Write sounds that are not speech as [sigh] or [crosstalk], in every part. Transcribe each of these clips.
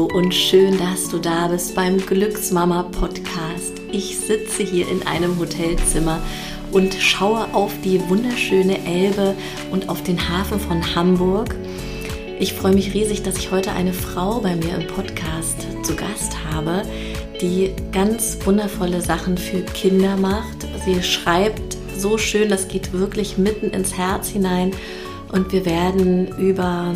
Hallo und schön, dass du da bist beim Glücksmama Podcast. Ich sitze hier in einem Hotelzimmer und schaue auf die wunderschöne Elbe und auf den Hafen von Hamburg. Ich freue mich riesig, dass ich heute eine Frau bei mir im Podcast zu Gast habe, die ganz wundervolle Sachen für Kinder macht. Sie schreibt so schön, das geht wirklich mitten ins Herz hinein und wir werden über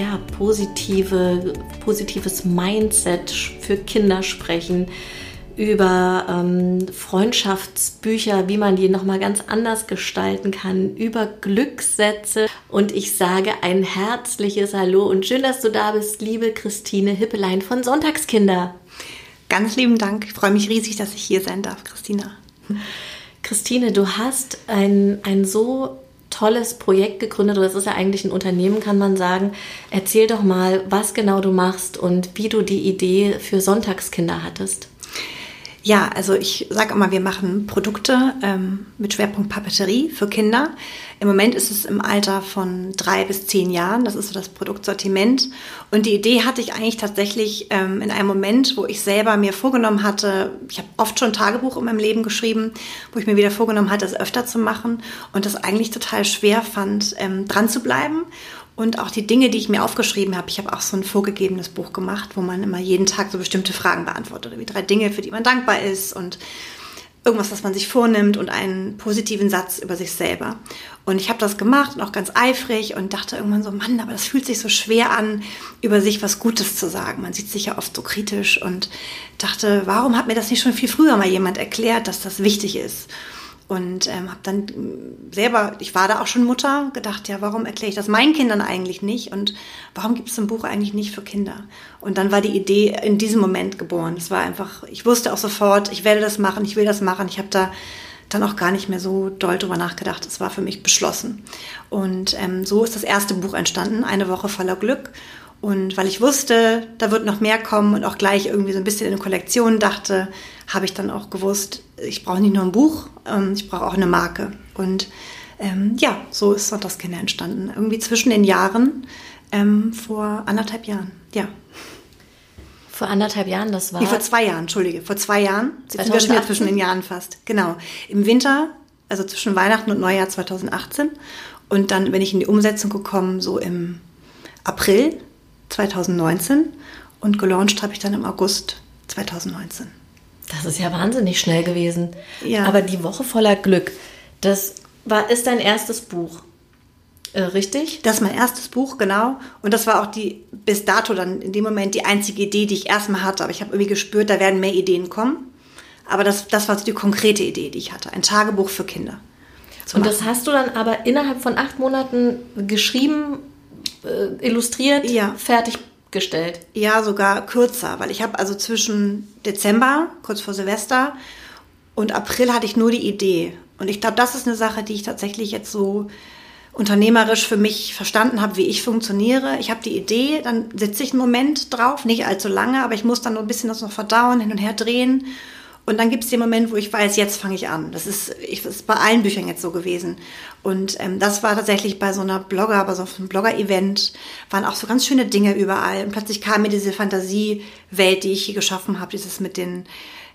ja, positive, positives Mindset für Kinder sprechen, über ähm, Freundschaftsbücher, wie man die nochmal ganz anders gestalten kann, über Glückssätze. Und ich sage ein herzliches Hallo und schön, dass du da bist, liebe Christine Hippelein von Sonntagskinder. Ganz lieben Dank. Ich freue mich riesig, dass ich hier sein darf, Christina. Christine, du hast ein, ein so tolles Projekt gegründet oder es ist ja eigentlich ein Unternehmen, kann man sagen. Erzähl doch mal, was genau du machst und wie du die Idee für Sonntagskinder hattest. Ja, also ich sage immer, wir machen Produkte ähm, mit Schwerpunkt Papeterie für Kinder. Im Moment ist es im Alter von drei bis zehn Jahren. Das ist so das Produktsortiment. Und die Idee hatte ich eigentlich tatsächlich ähm, in einem Moment, wo ich selber mir vorgenommen hatte, ich habe oft schon Tagebuch in meinem Leben geschrieben, wo ich mir wieder vorgenommen hatte, es öfter zu machen und das eigentlich total schwer fand, ähm, dran zu bleiben. Und auch die Dinge, die ich mir aufgeschrieben habe, ich habe auch so ein vorgegebenes Buch gemacht, wo man immer jeden Tag so bestimmte Fragen beantwortet, wie drei Dinge, für die man dankbar ist und irgendwas, was man sich vornimmt und einen positiven Satz über sich selber. Und ich habe das gemacht und auch ganz eifrig und dachte irgendwann so, Mann, aber das fühlt sich so schwer an, über sich was Gutes zu sagen. Man sieht sich ja oft so kritisch und dachte, warum hat mir das nicht schon viel früher mal jemand erklärt, dass das wichtig ist? Und ähm, habe dann selber, ich war da auch schon Mutter, gedacht, ja, warum erkläre ich das meinen Kindern eigentlich nicht? Und warum gibt es ein Buch eigentlich nicht für Kinder? Und dann war die Idee in diesem Moment geboren. Es war einfach, ich wusste auch sofort, ich werde das machen, ich will das machen. Ich habe da dann auch gar nicht mehr so doll drüber nachgedacht. Es war für mich beschlossen. Und ähm, so ist das erste Buch entstanden, Eine Woche voller Glück. Und weil ich wusste, da wird noch mehr kommen und auch gleich irgendwie so ein bisschen in Kollektionen dachte, habe ich dann auch gewusst, ich brauche nicht nur ein Buch, ähm, ich brauche auch eine Marke. Und ähm, ja, so ist Sonntagskinder entstanden. Irgendwie zwischen den Jahren, ähm, vor anderthalb Jahren, ja. Vor anderthalb Jahren, das war? Nee, vor zwei Jahren, entschuldige, vor zwei Jahren. Jetzt sind wir schon zwischen den Jahren fast. Genau. Im Winter, also zwischen Weihnachten und Neujahr 2018. Und dann bin ich in die Umsetzung gekommen, so im April 2019 und gelauncht habe ich dann im August 2019. Das ist ja wahnsinnig schnell gewesen. Ja. Aber die Woche voller Glück, das war, ist dein erstes Buch. Äh, richtig? Das ist mein erstes Buch, genau. Und das war auch die, bis dato dann in dem Moment die einzige Idee, die ich erstmal hatte. Aber ich habe irgendwie gespürt, da werden mehr Ideen kommen. Aber das, das war so die konkrete Idee, die ich hatte. Ein Tagebuch für Kinder. Und das hast du dann aber innerhalb von acht Monaten geschrieben äh, illustriert, ja. Fertiggestellt. Ja, sogar kürzer, weil ich habe also zwischen Dezember, kurz vor Silvester, und April hatte ich nur die Idee. Und ich glaube, das ist eine Sache, die ich tatsächlich jetzt so unternehmerisch für mich verstanden habe, wie ich funktioniere. Ich habe die Idee, dann sitze ich einen Moment drauf, nicht allzu lange, aber ich muss dann noch ein bisschen das noch verdauen, hin und her drehen. Und dann gibt es den Moment, wo ich weiß, jetzt fange ich an. Das ist, ich, das ist bei allen Büchern jetzt so gewesen. Und ähm, das war tatsächlich bei so einer Blogger, bei so einem Blogger-Event, waren auch so ganz schöne Dinge überall. Und plötzlich kam mir diese Fantasiewelt, die ich hier geschaffen habe, dieses mit den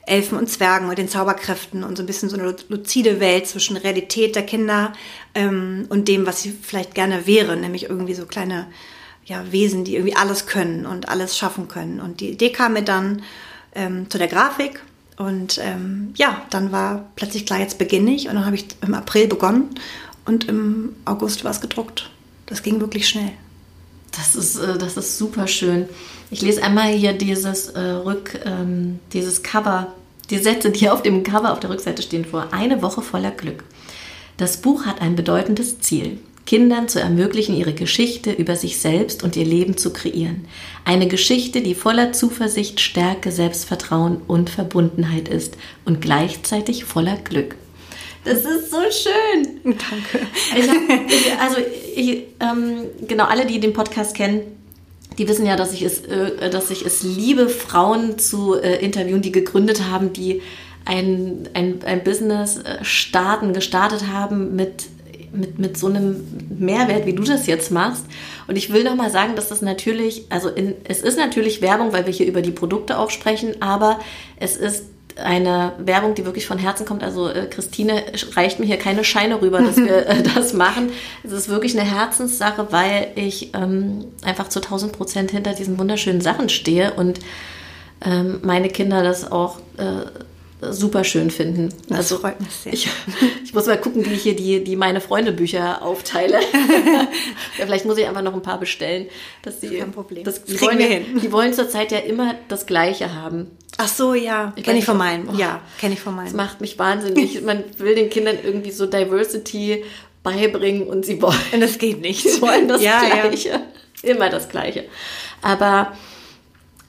Elfen und Zwergen und den Zauberkräften und so ein bisschen so eine luzide Welt zwischen Realität der Kinder ähm, und dem, was sie vielleicht gerne wären, nämlich irgendwie so kleine ja, Wesen, die irgendwie alles können und alles schaffen können. Und die Idee kam mir dann ähm, zu der Grafik und ähm, ja, dann war plötzlich klar, jetzt beginne ich. Und dann habe ich im April begonnen und im August war es gedruckt. Das ging wirklich schnell. Das ist, äh, das ist super schön. Ich lese einmal hier dieses äh, Rück, ähm, dieses Cover, die Sätze, die auf dem Cover auf der Rückseite stehen vor. Eine Woche voller Glück. Das Buch hat ein bedeutendes Ziel. Kindern zu ermöglichen, ihre Geschichte über sich selbst und ihr Leben zu kreieren. Eine Geschichte, die voller Zuversicht, Stärke, Selbstvertrauen und Verbundenheit ist und gleichzeitig voller Glück. Das ist so schön. Danke. Ich hab, also, ich, ähm, genau, alle, die den Podcast kennen, die wissen ja, dass ich es, äh, dass ich es liebe, Frauen zu äh, interviewen, die gegründet haben, die ein, ein, ein Business äh, starten, gestartet haben mit mit, mit so einem Mehrwert, wie du das jetzt machst. Und ich will nochmal sagen, dass das natürlich, also in, es ist natürlich Werbung, weil wir hier über die Produkte auch sprechen, aber es ist eine Werbung, die wirklich von Herzen kommt. Also äh, Christine reicht mir hier keine Scheine rüber, dass wir äh, [laughs] das machen. Es ist wirklich eine Herzenssache, weil ich ähm, einfach zu 1000 Prozent hinter diesen wunderschönen Sachen stehe und ähm, meine Kinder das auch äh, super schön finden. Das also freut mich sehr. Ich, ich, muss mal gucken, wie ich hier die, die meine Freunde Bücher aufteile. [laughs] ja, vielleicht muss ich einfach noch ein paar bestellen, dass sie kein Problem. Das, die, wollen, wir hin. die wollen zurzeit ja immer das Gleiche haben. Ach so, ja, kenne ich von meinen. Oh, ja, kenne ich von meinen. Das macht mich wahnsinnig. [laughs] Man will den Kindern irgendwie so Diversity beibringen und sie wollen. Und das geht [laughs] nicht. Sie wollen das ja, Gleiche. Ja. Immer das Gleiche. Aber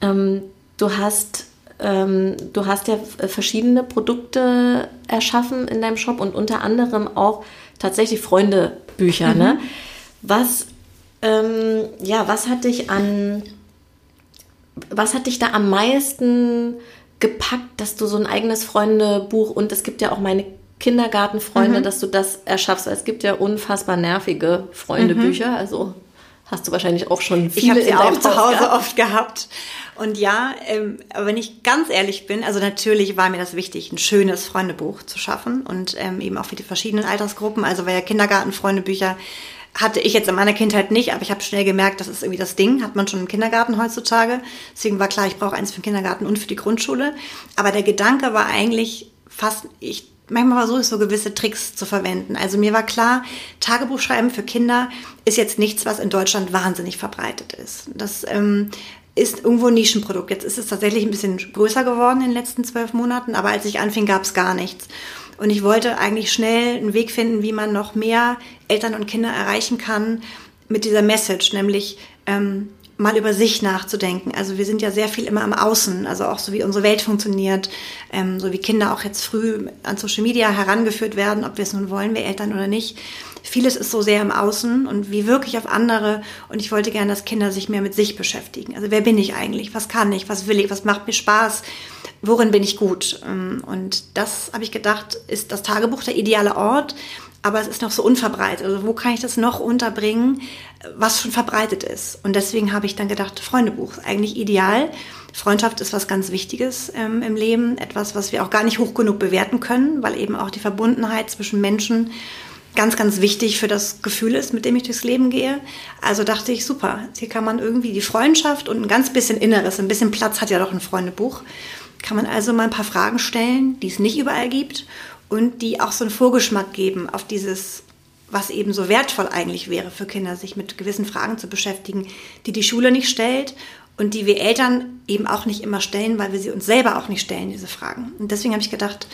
ähm, du hast ähm, du hast ja verschiedene Produkte erschaffen in deinem Shop und unter anderem auch tatsächlich Freundebücher. Ne? Mhm. Ne? Was, ähm, ja, was hat dich an, was hat dich da am meisten gepackt, dass du so ein eigenes Freundebuch und es gibt ja auch meine Kindergartenfreunde, mhm. dass du das erschaffst. Es gibt ja unfassbar nervige Freundebücher, mhm. also hast du wahrscheinlich auch schon viele Ich habe sie auch zu Hause gehabt. oft gehabt. Und ja, ähm, aber wenn ich ganz ehrlich bin, also natürlich war mir das wichtig, ein schönes Freundebuch zu schaffen und ähm, eben auch für die verschiedenen Altersgruppen. Also weil ja Kindergartenfreundebücher hatte ich jetzt in meiner Kindheit nicht, aber ich habe schnell gemerkt, das ist irgendwie das Ding, hat man schon im Kindergarten heutzutage. Deswegen war klar, ich brauche eins für den Kindergarten und für die Grundschule. Aber der Gedanke war eigentlich fast, ich manchmal versuche ich so gewisse Tricks zu verwenden. Also mir war klar, Tagebuchschreiben für Kinder ist jetzt nichts, was in Deutschland wahnsinnig verbreitet ist. Das ähm, ist irgendwo ein Nischenprodukt. Jetzt ist es tatsächlich ein bisschen größer geworden in den letzten zwölf Monaten, aber als ich anfing, gab es gar nichts. Und ich wollte eigentlich schnell einen Weg finden, wie man noch mehr Eltern und Kinder erreichen kann mit dieser Message, nämlich ähm, mal über sich nachzudenken. Also wir sind ja sehr viel immer am Außen, also auch so wie unsere Welt funktioniert, ähm, so wie Kinder auch jetzt früh an Social Media herangeführt werden, ob wir es nun wollen, wir Eltern oder nicht. Vieles ist so sehr im Außen und wie wirklich auf andere. Und ich wollte gerne, dass Kinder sich mehr mit sich beschäftigen. Also wer bin ich eigentlich? Was kann ich? Was will ich? Was macht mir Spaß? Worin bin ich gut? Ähm, und das habe ich gedacht, ist das Tagebuch der ideale Ort aber es ist noch so unverbreitet. Also wo kann ich das noch unterbringen, was schon verbreitet ist? Und deswegen habe ich dann gedacht, Freundebuch ist eigentlich ideal. Freundschaft ist was ganz Wichtiges ähm, im Leben, etwas, was wir auch gar nicht hoch genug bewerten können, weil eben auch die Verbundenheit zwischen Menschen ganz, ganz wichtig für das Gefühl ist, mit dem ich durchs Leben gehe. Also dachte ich, super, hier kann man irgendwie die Freundschaft und ein ganz bisschen Inneres, ein bisschen Platz hat ja doch ein Freundebuch, kann man also mal ein paar Fragen stellen, die es nicht überall gibt und die auch so einen Vorgeschmack geben auf dieses, was eben so wertvoll eigentlich wäre für Kinder, sich mit gewissen Fragen zu beschäftigen, die die Schule nicht stellt und die wir Eltern eben auch nicht immer stellen, weil wir sie uns selber auch nicht stellen, diese Fragen. Und deswegen habe ich gedacht,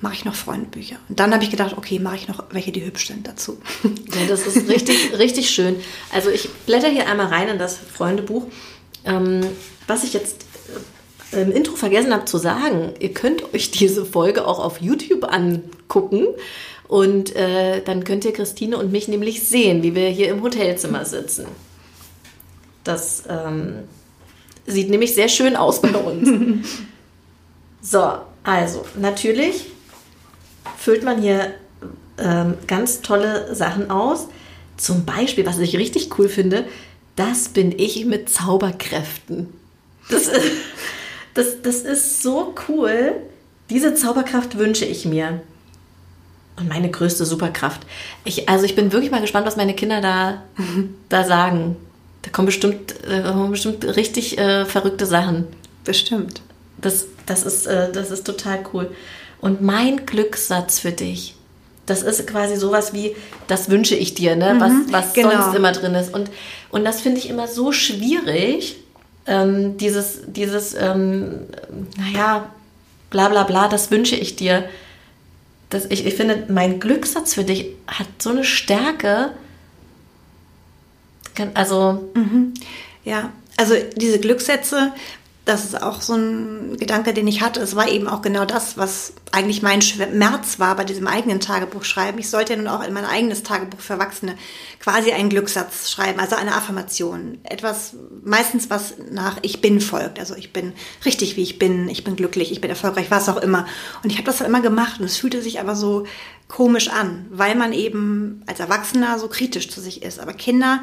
mache ich noch Freundebücher. Und dann habe ich gedacht, okay, mache ich noch welche, die hübsch sind dazu. [laughs] Ja, das ist richtig, richtig schön. Also ich blätter hier einmal rein in das Freundebuch. Ähm, was ich jetzt im Intro vergessen habe zu sagen, ihr könnt euch diese Folge auch auf YouTube angucken. Und äh, dann könnt ihr Christine und mich nämlich sehen, wie wir hier im Hotelzimmer sitzen. Das ähm, sieht nämlich sehr schön aus bei uns. [laughs] so, also natürlich füllt man hier ähm, ganz tolle Sachen aus. Zum Beispiel, was ich richtig cool finde, das bin ich mit Zauberkräften. Das ist, das, das ist so cool. Diese Zauberkraft wünsche ich mir. Und meine größte Superkraft. Ich, also ich bin wirklich mal gespannt, was meine Kinder da, [laughs] da sagen. Da kommen bestimmt, äh, kommen bestimmt richtig äh, verrückte Sachen. Bestimmt. Das, das, ist, äh, das ist total cool. Und mein Glückssatz für dich, das ist quasi sowas wie, das wünsche ich dir, ne? was, mhm, was genau. sonst immer drin ist. Und, und das finde ich immer so schwierig, ähm, dieses, dieses ähm, naja, bla bla bla, das wünsche ich dir. Das, ich, ich finde, mein Glückssatz für dich hat so eine Stärke. Also. Mhm. Ja, also diese Glückssätze, das ist auch so ein Gedanke, den ich hatte. Es war eben auch genau das, was eigentlich mein Schmerz war bei diesem eigenen Tagebuch schreiben. Ich sollte ja nun auch in mein eigenes Tagebuch für Erwachsene quasi einen Glückssatz schreiben, also eine Affirmation. Etwas, meistens was nach Ich bin folgt. Also ich bin richtig, wie ich bin, ich bin glücklich, ich bin erfolgreich, was auch immer. Und ich habe das dann immer gemacht und es fühlte sich aber so komisch an, weil man eben als Erwachsener so kritisch zu sich ist. Aber Kinder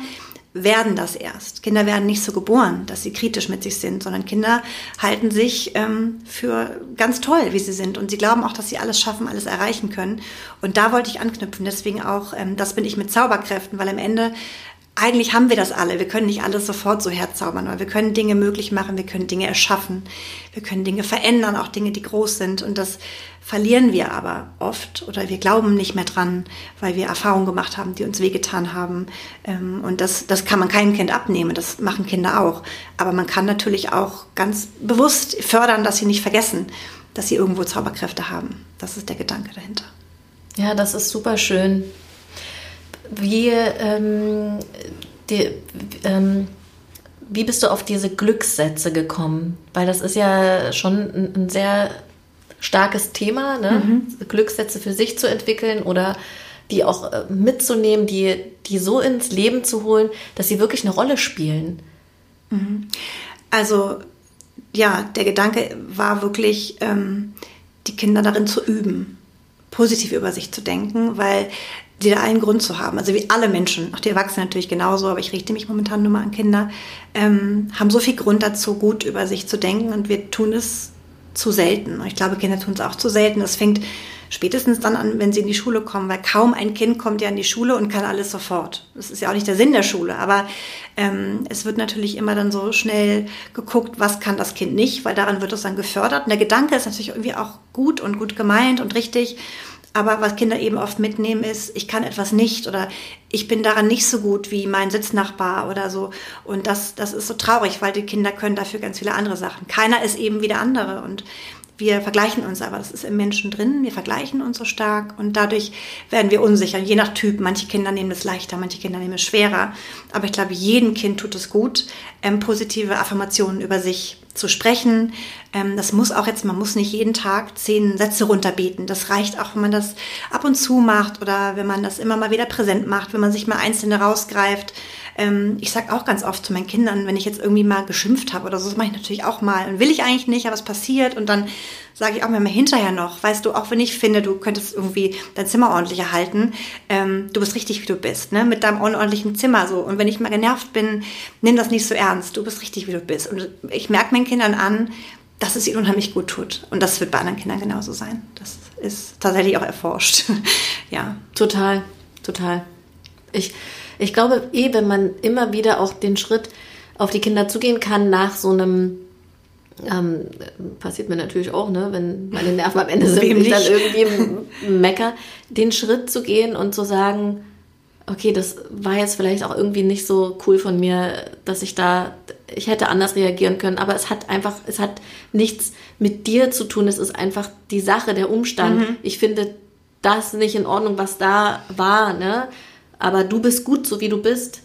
werden das erst. Kinder werden nicht so geboren, dass sie kritisch mit sich sind, sondern Kinder halten sich ähm, für ganz toll, wie sie sind. Und sie glauben auch, dass sie alles schaffen, alles erreichen können. Und da wollte ich anknüpfen. Deswegen auch, ähm, das bin ich mit Zauberkräften, weil am Ende eigentlich haben wir das alle. Wir können nicht alles sofort so herzaubern, aber wir können Dinge möglich machen, wir können Dinge erschaffen, wir können Dinge verändern, auch Dinge, die groß sind. Und das verlieren wir aber oft oder wir glauben nicht mehr dran, weil wir Erfahrungen gemacht haben, die uns wehgetan haben. Ähm, und das, das kann man keinem Kind abnehmen, das machen Kinder auch. Aber man kann natürlich auch ganz bewusst fördern, dass sie nicht vergessen, dass sie irgendwo Zauberkräfte haben. Das ist der Gedanke dahinter. Ja, das ist super schön wie, ähm, die, ähm, wie bist du auf diese Glückssätze gekommen? Weil das ist ja schon ein, ein sehr starkes Thema, ne? Mhm. Glückssätze für sich zu entwickeln oder die auch äh, mitzunehmen, die, die so ins Leben zu holen, dass sie wirklich eine Rolle spielen. Mhm. Also ja, der Gedanke war wirklich, ähm, die Kinder darin zu üben, positiv über sich zu denken, weil die da einen Grund zu haben. Also wie alle Menschen, auch die Erwachsenen natürlich genauso, aber ich richte mich momentan nur mal an Kinder, ähm, haben so viel Grund dazu, gut über sich zu denken und wir tun es zu selten. Und ich glaube, Kinder tun es auch zu selten. Das fängt spätestens dann an, wenn sie in die Schule kommen, weil kaum ein Kind kommt ja in die Schule und kann alles sofort. Das ist ja auch nicht der Sinn der Schule, aber ähm, es wird natürlich immer dann so schnell geguckt, was kann das Kind nicht, weil daran wird es dann gefördert. Und der Gedanke ist natürlich irgendwie auch gut und gut gemeint und richtig. Aber was Kinder eben oft mitnehmen ist, ich kann etwas nicht oder ich bin daran nicht so gut wie mein Sitznachbar oder so. Und das, das ist so traurig, weil die Kinder können dafür ganz viele andere Sachen. Keiner ist eben wie der andere. Und wir vergleichen uns aber, das ist im Menschen drin, wir vergleichen uns so stark und dadurch werden wir unsicher, je nach Typ. Manche Kinder nehmen es leichter, manche Kinder nehmen es schwerer. Aber ich glaube, jedem Kind tut es gut, ähm, positive Affirmationen über sich zu sprechen. Ähm, das muss auch jetzt, man muss nicht jeden Tag zehn Sätze runterbeten. Das reicht auch, wenn man das ab und zu macht oder wenn man das immer mal wieder präsent macht, wenn man sich mal einzelne rausgreift. Ähm, ich sage auch ganz oft zu meinen Kindern, wenn ich jetzt irgendwie mal geschimpft habe oder so, das mache ich natürlich auch mal. Und will ich eigentlich nicht, aber es passiert. Und dann sage ich auch mal hinterher noch, weißt du, auch wenn ich finde, du könntest irgendwie dein Zimmer ordentlich erhalten, ähm, du bist richtig, wie du bist, ne? mit deinem unordentlichen Zimmer so. Und wenn ich mal genervt bin, nimm das nicht so ernst. Du bist richtig, wie du bist. Und ich merke meinen Kindern an, dass es ihnen unheimlich gut tut. Und das wird bei anderen Kindern genauso sein. Das ist tatsächlich auch erforscht. [laughs] ja. Total, total. Ich, ich glaube eh, wenn man immer wieder auch den Schritt auf die Kinder zugehen kann nach so einem ähm, passiert mir natürlich auch, ne, wenn meine Nerven am Ende [laughs] sind und ich dann irgendwie mecker, den Schritt zu gehen und zu sagen, okay, das war jetzt vielleicht auch irgendwie nicht so cool von mir, dass ich da, ich hätte anders reagieren können, aber es hat einfach, es hat nichts mit dir zu tun, es ist einfach die Sache, der Umstand. Mhm. Ich finde das nicht in Ordnung, was da war, ne? aber du bist gut, so wie du bist.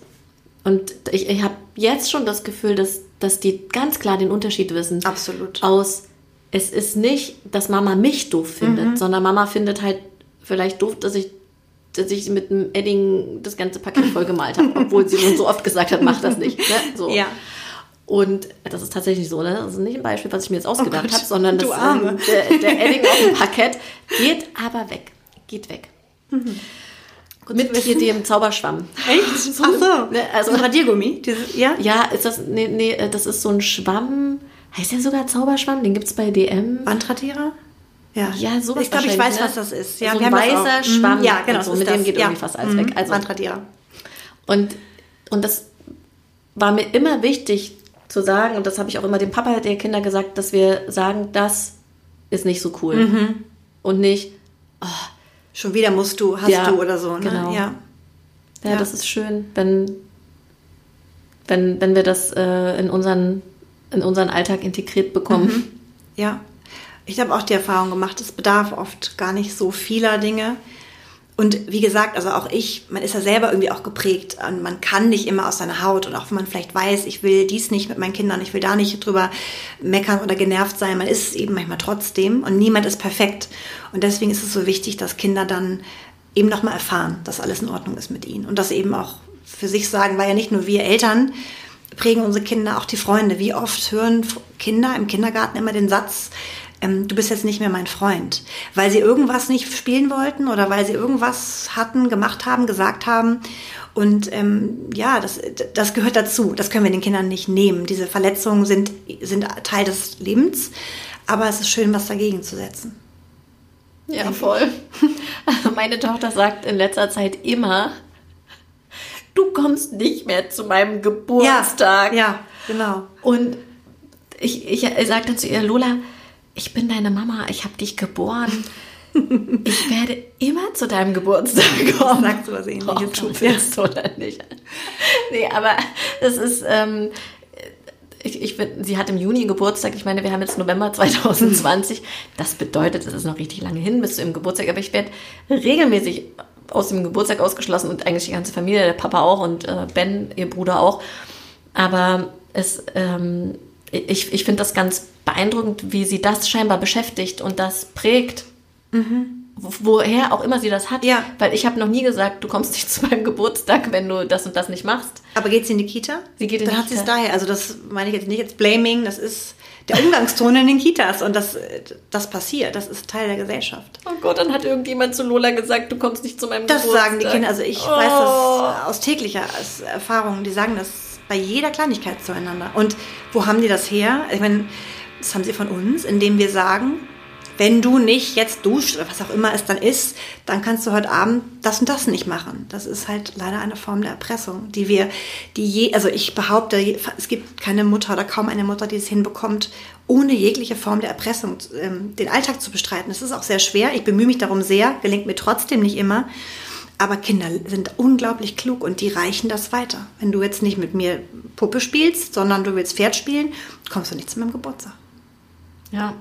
Und ich, ich habe jetzt schon das Gefühl, dass, dass die ganz klar den Unterschied wissen. Absolut. Aus, es ist nicht, dass Mama mich doof findet, mhm. sondern Mama findet halt vielleicht doof, dass ich, dass ich mit einem Edding das ganze Paket voll gemalt habe, obwohl sie schon so oft gesagt hat, mach das nicht. Ne? So. Ja. Und das ist tatsächlich so, ne? Das ist nicht ein Beispiel, was ich mir jetzt ausgedacht oh habe, sondern das, ähm, der, der Edding auf dem Parkett geht aber weg. Geht weg. Mhm. Mit hier dem Zauberschwamm. Echt? [laughs] So, Ach so. Ne, also ein Radiergummi? Dieses, ja? Ja, ist das, nee, nee, äh, das ist so ein Schwamm. Heißt der sogar Zauberschwamm? Den gibt es bei DM. Wandradierer? Ja, ja sowas Ich glaube, ich weiß, ne? was das ist. Ja, so ein weißer Schwamm. Ja, genau. So, mit dem geht ja. irgendwie fast alles mhm. weg. Also. Und, und das war mir immer wichtig zu sagen, und das habe ich auch immer dem Papa der Kinder gesagt, dass wir sagen, das ist nicht so cool. Mhm. Und nicht, oh, Schon wieder musst du, hast ja, du oder so. Ne? Genau. Ja. ja. Ja, das ist schön, wenn, wenn, wenn wir das äh, in, unseren, in unseren Alltag integriert bekommen. Mhm. Ja, ich habe auch die Erfahrung gemacht, es bedarf oft gar nicht so vieler Dinge. Und wie gesagt, also auch ich, man ist ja selber irgendwie auch geprägt. Und man kann nicht immer aus seiner Haut. Und auch wenn man vielleicht weiß, ich will dies nicht mit meinen Kindern, ich will da nicht drüber meckern oder genervt sein, man ist es eben manchmal trotzdem. Und niemand ist perfekt. Und deswegen ist es so wichtig, dass Kinder dann eben nochmal erfahren, dass alles in Ordnung ist mit ihnen. Und das eben auch für sich sagen, weil ja nicht nur wir Eltern prägen unsere Kinder, auch die Freunde. Wie oft hören Kinder im Kindergarten immer den Satz, ähm, du bist jetzt nicht mehr mein Freund, weil sie irgendwas nicht spielen wollten oder weil sie irgendwas hatten, gemacht haben, gesagt haben. Und ähm, ja, das, das gehört dazu. Das können wir den Kindern nicht nehmen. Diese Verletzungen sind, sind Teil des Lebens, aber es ist schön, was dagegen zu setzen. Ja, voll. [laughs] Meine Tochter sagt in letzter Zeit immer, du kommst nicht mehr zu meinem Geburtstag. Ja, ja genau. Und ich, ich, ich sagte zu ihr, Lola, ich bin deine Mama, ich habe dich geboren. Ich werde immer zu deinem Geburtstag kommen. Sagst du was ähnliches? Oh, du willst ja. oder nicht. Nee, aber es ist, ähm, ich, ich bin, sie hat im Juni Geburtstag. Ich meine, wir haben jetzt November 2020. Das bedeutet, es ist noch richtig lange hin bis zu ihrem Geburtstag. Aber ich werde regelmäßig aus dem Geburtstag ausgeschlossen und eigentlich die ganze Familie, der Papa auch und äh, Ben, ihr Bruder auch. Aber es, ähm, ich, ich finde das ganz beeindruckend, wie sie das scheinbar beschäftigt und das prägt. Mhm. Woher auch immer sie das hat. Ja. Weil ich habe noch nie gesagt, du kommst nicht [laughs] zu meinem Geburtstag, wenn du das und das nicht machst. Aber geht sie in die Kita? Sie geht in Dann die hat sie Kita. es daher. Also das meine ich jetzt nicht jetzt Blaming, das ist der Umgangston in den Kitas und das, das passiert. Das ist Teil der Gesellschaft. Oh Gott, dann hat irgendjemand zu Lola gesagt, du kommst nicht zu meinem Das Geburtstag. sagen die Kinder. Also ich oh. weiß das aus täglicher Erfahrung. Die sagen das bei jeder Kleinigkeit zueinander. Und wo haben die das her? Ich meine, das haben sie von uns, indem wir sagen, wenn du nicht jetzt duscht oder was auch immer es dann ist, dann kannst du heute Abend das und das nicht machen. Das ist halt leider eine Form der Erpressung, die wir, die je, also ich behaupte, es gibt keine Mutter oder kaum eine Mutter, die es hinbekommt, ohne jegliche Form der Erpressung ähm, den Alltag zu bestreiten. Das ist auch sehr schwer. Ich bemühe mich darum sehr, gelingt mir trotzdem nicht immer. Aber Kinder sind unglaublich klug und die reichen das weiter. Wenn du jetzt nicht mit mir Puppe spielst, sondern du willst Pferd spielen, kommst du nicht zu meinem Geburtstag. Ja.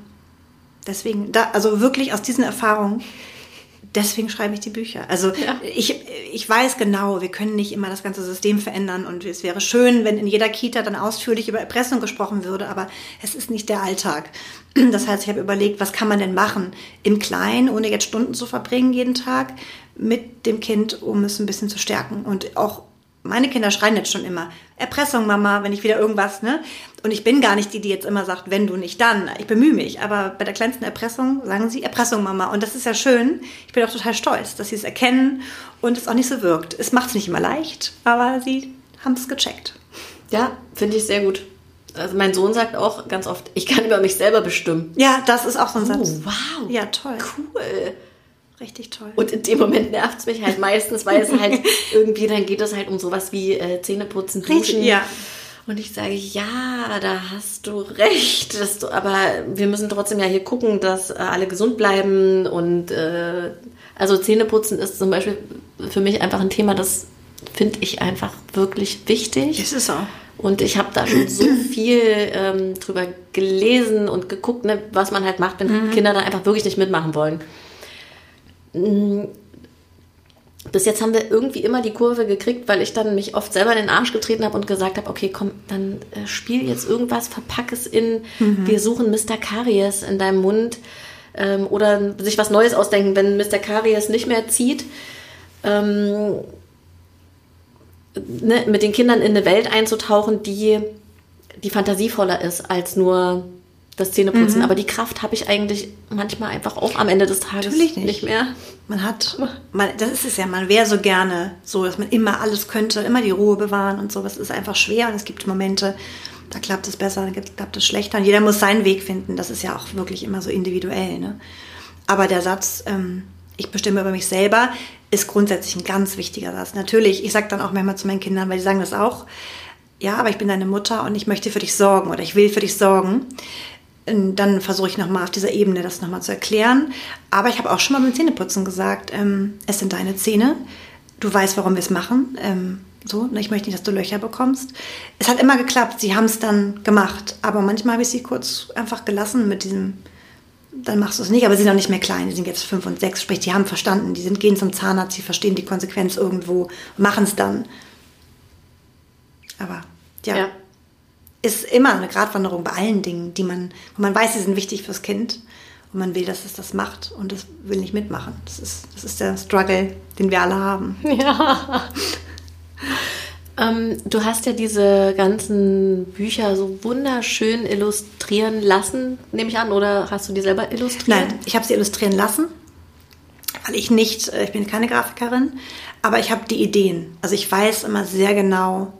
Deswegen, da, also wirklich aus diesen Erfahrungen, deswegen schreibe ich die Bücher. Also Ja. ich, ich weiß genau, wir können nicht immer das ganze System verändern und es wäre schön, wenn in jeder Kita dann ausführlich über Erpressung gesprochen würde, aber es ist nicht der Alltag. Das heißt, ich habe überlegt, was kann man denn machen im Kleinen, ohne jetzt Stunden zu verbringen jeden Tag mit dem Kind, um es ein bisschen zu stärken und auch meine Kinder schreien jetzt schon immer, Erpressung, Mama, wenn ich wieder irgendwas, ne? Und ich bin gar nicht die, die jetzt immer sagt, wenn du nicht, dann. Ich bemühe mich. Aber bei der kleinsten Erpressung sagen sie Erpressung, Mama. Und das ist ja schön. Ich bin auch total stolz, dass sie es erkennen und es auch nicht so wirkt. Es macht es nicht immer leicht, aber sie haben es gecheckt. Ja, finde ich sehr gut. Also mein Sohn sagt auch ganz oft, ich kann über mich selber bestimmen. Ja, das ist auch so ein Satz. Oh, wow. Ja, toll. Cool. Richtig toll. Und in dem Moment nervt es mich halt meistens, weil es halt [laughs] irgendwie, dann geht es halt um sowas wie äh, Zähneputzen, Duschen. Richtig, ja. Und ich sage, ja, da hast du recht. Dass du, aber wir müssen trotzdem ja hier gucken, dass äh, alle gesund bleiben. Und äh, also Zähneputzen ist zum Beispiel für mich einfach ein Thema, das finde ich einfach wirklich wichtig. ist es auch. Und ich habe da schon so [laughs] viel ähm, drüber gelesen und geguckt, ne, was man halt macht, wenn Kinder dann einfach wirklich nicht mitmachen wollen. Mm, Bis jetzt haben wir irgendwie immer die Kurve gekriegt, weil ich dann mich oft selber in den Arsch getreten habe und gesagt habe, okay, komm, dann äh, spiel jetzt irgendwas, verpack es in, wir suchen Mr. Karies in deinem Mund ähm, oder sich was Neues ausdenken, wenn Mr. Karies nicht mehr zieht. Ähm, ne, mit den Kindern in eine Welt einzutauchen, die, die fantasievoller ist als nur das Zähneputzen. Aber die Kraft habe ich eigentlich manchmal einfach auch am Ende des Tages Natürlich nicht. mehr. Man hat, man, das ist es ja, man wäre so gerne so, dass man immer alles könnte, immer die Ruhe bewahren und so. Das ist einfach schwer und es gibt Momente, da klappt es besser, da klappt es schlechter. Und jeder muss seinen Weg finden. Das ist ja auch wirklich immer so individuell. Ne? Aber der Satz, ähm, ich bestimme über mich selber, ist grundsätzlich ein ganz wichtiger Satz. Natürlich, ich sage dann auch manchmal zu meinen Kindern, weil die sagen das auch, ja, aber ich bin deine Mutter und ich möchte für dich sorgen oder ich will für dich sorgen. Und dann versuche ich nochmal auf dieser Ebene das nochmal zu erklären. Aber ich habe auch schon mal beim Zähneputzen gesagt, ähm, es sind deine Zähne. Du weißt, warum wir es machen. Ähm, so, ne, ich möchte nicht, dass du Löcher bekommst. Es hat immer geklappt. Sie haben es dann gemacht. Aber manchmal habe ich sie kurz einfach gelassen mit diesem, dann machst du es nicht. Aber sie sind noch nicht mehr klein, die sind jetzt fünf und sechs, sprich, die haben verstanden, die sind, gehen zum Zahnarzt, sie verstehen die Konsequenz irgendwo, machen es dann. Aber ja, ja, ist immer eine Gratwanderung bei allen Dingen, die man, wo man weiß, sie sind wichtig fürs Kind und man will, dass es das macht und es will nicht mitmachen. Das ist, das ist der Struggle, den wir alle haben. [laughs] Ja. Ähm, du hast ja diese ganzen Bücher so wunderschön illustrieren lassen, nehme ich an, oder hast du die selber illustriert? Nein, ich habe sie illustrieren lassen, weil ich nicht, äh, ich bin keine Grafikerin, aber ich habe die Ideen. Also ich weiß immer sehr genau,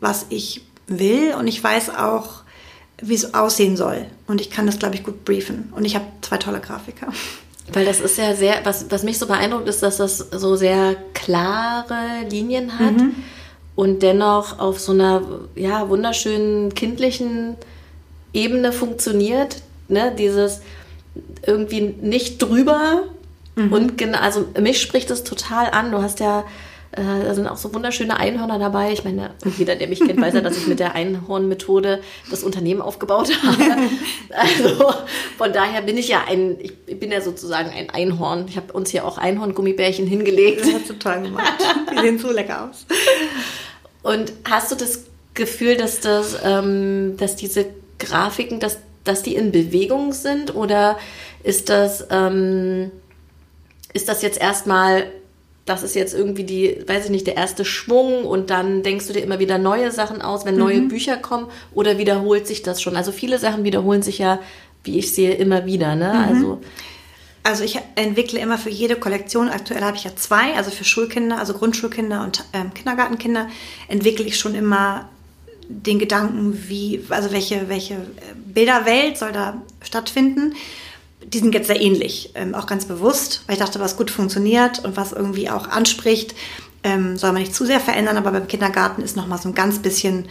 was ich will und ich weiß auch, wie es aussehen soll. Und ich kann das, glaube ich, gut briefen. Und ich habe zwei tolle Grafiker. [laughs] Weil das ist ja sehr, was, was mich so beeindruckt, ist, dass das so sehr klare Linien hat. Mhm und dennoch auf so einer ja, wunderschönen kindlichen Ebene funktioniert. Ne? Dieses irgendwie nicht drüber. Mhm. Und genau, also mich spricht das total an. Du hast ja, da sind auch so wunderschöne Einhörner dabei. Ich meine, jeder, der mich kennt, weiß ja, dass ich mit der Einhornmethode das Unternehmen aufgebaut habe. [laughs] Also von daher bin ich ja ein, ich bin ja sozusagen ein Einhorn. Ich habe uns hier auch Einhorn-Gummibärchen hingelegt. Das hast du toll gemacht. Die sehen so lecker aus. Und hast du das Gefühl, dass das, ähm, dass diese Grafiken, dass, dass die in Bewegung sind oder ist das, ähm, ist das jetzt erstmal, das ist jetzt irgendwie die, weiß ich nicht, der erste Schwung und dann denkst du dir immer wieder neue Sachen aus, wenn neue mhm. Bücher kommen oder wiederholt sich das schon? Also viele Sachen wiederholen sich ja, wie ich sehe, immer wieder, ne? Mhm. Also also ich entwickle immer für jede Kollektion, aktuell habe ich ja zwei, also für Schulkinder, also Grundschulkinder und ähm, Kindergartenkinder, entwickle ich schon immer den Gedanken, wie, also welche, welche äh, Bilderwelt soll da stattfinden. Die sind jetzt sehr ähnlich, ähm, auch ganz bewusst, weil ich dachte, was gut funktioniert und was irgendwie auch anspricht, ähm, soll man nicht zu sehr verändern, aber beim Kindergarten ist nochmal so ein ganz bisschen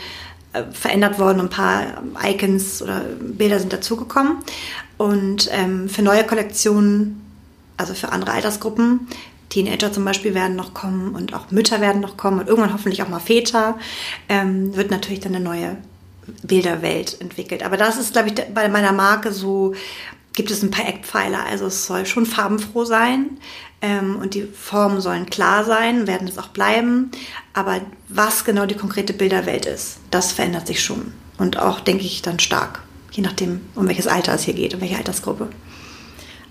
äh, verändert worden. Ein paar Icons oder Bilder sind dazugekommen. Und ähm, für neue Kollektionen, also für andere Altersgruppen, Teenager zum Beispiel werden noch kommen und auch Mütter werden noch kommen und irgendwann hoffentlich auch mal Väter, ähm, wird natürlich dann eine neue Bilderwelt entwickelt. Aber das ist, glaube ich, bei meiner Marke so, gibt es ein paar Eckpfeiler. Also es soll schon farbenfroh sein ähm, und die Formen sollen klar sein, werden es auch bleiben. Aber was genau die konkrete Bilderwelt ist, das verändert sich schon. Und auch, denke ich, dann stark je nachdem, um welches Alter es hier geht, um welche Altersgruppe.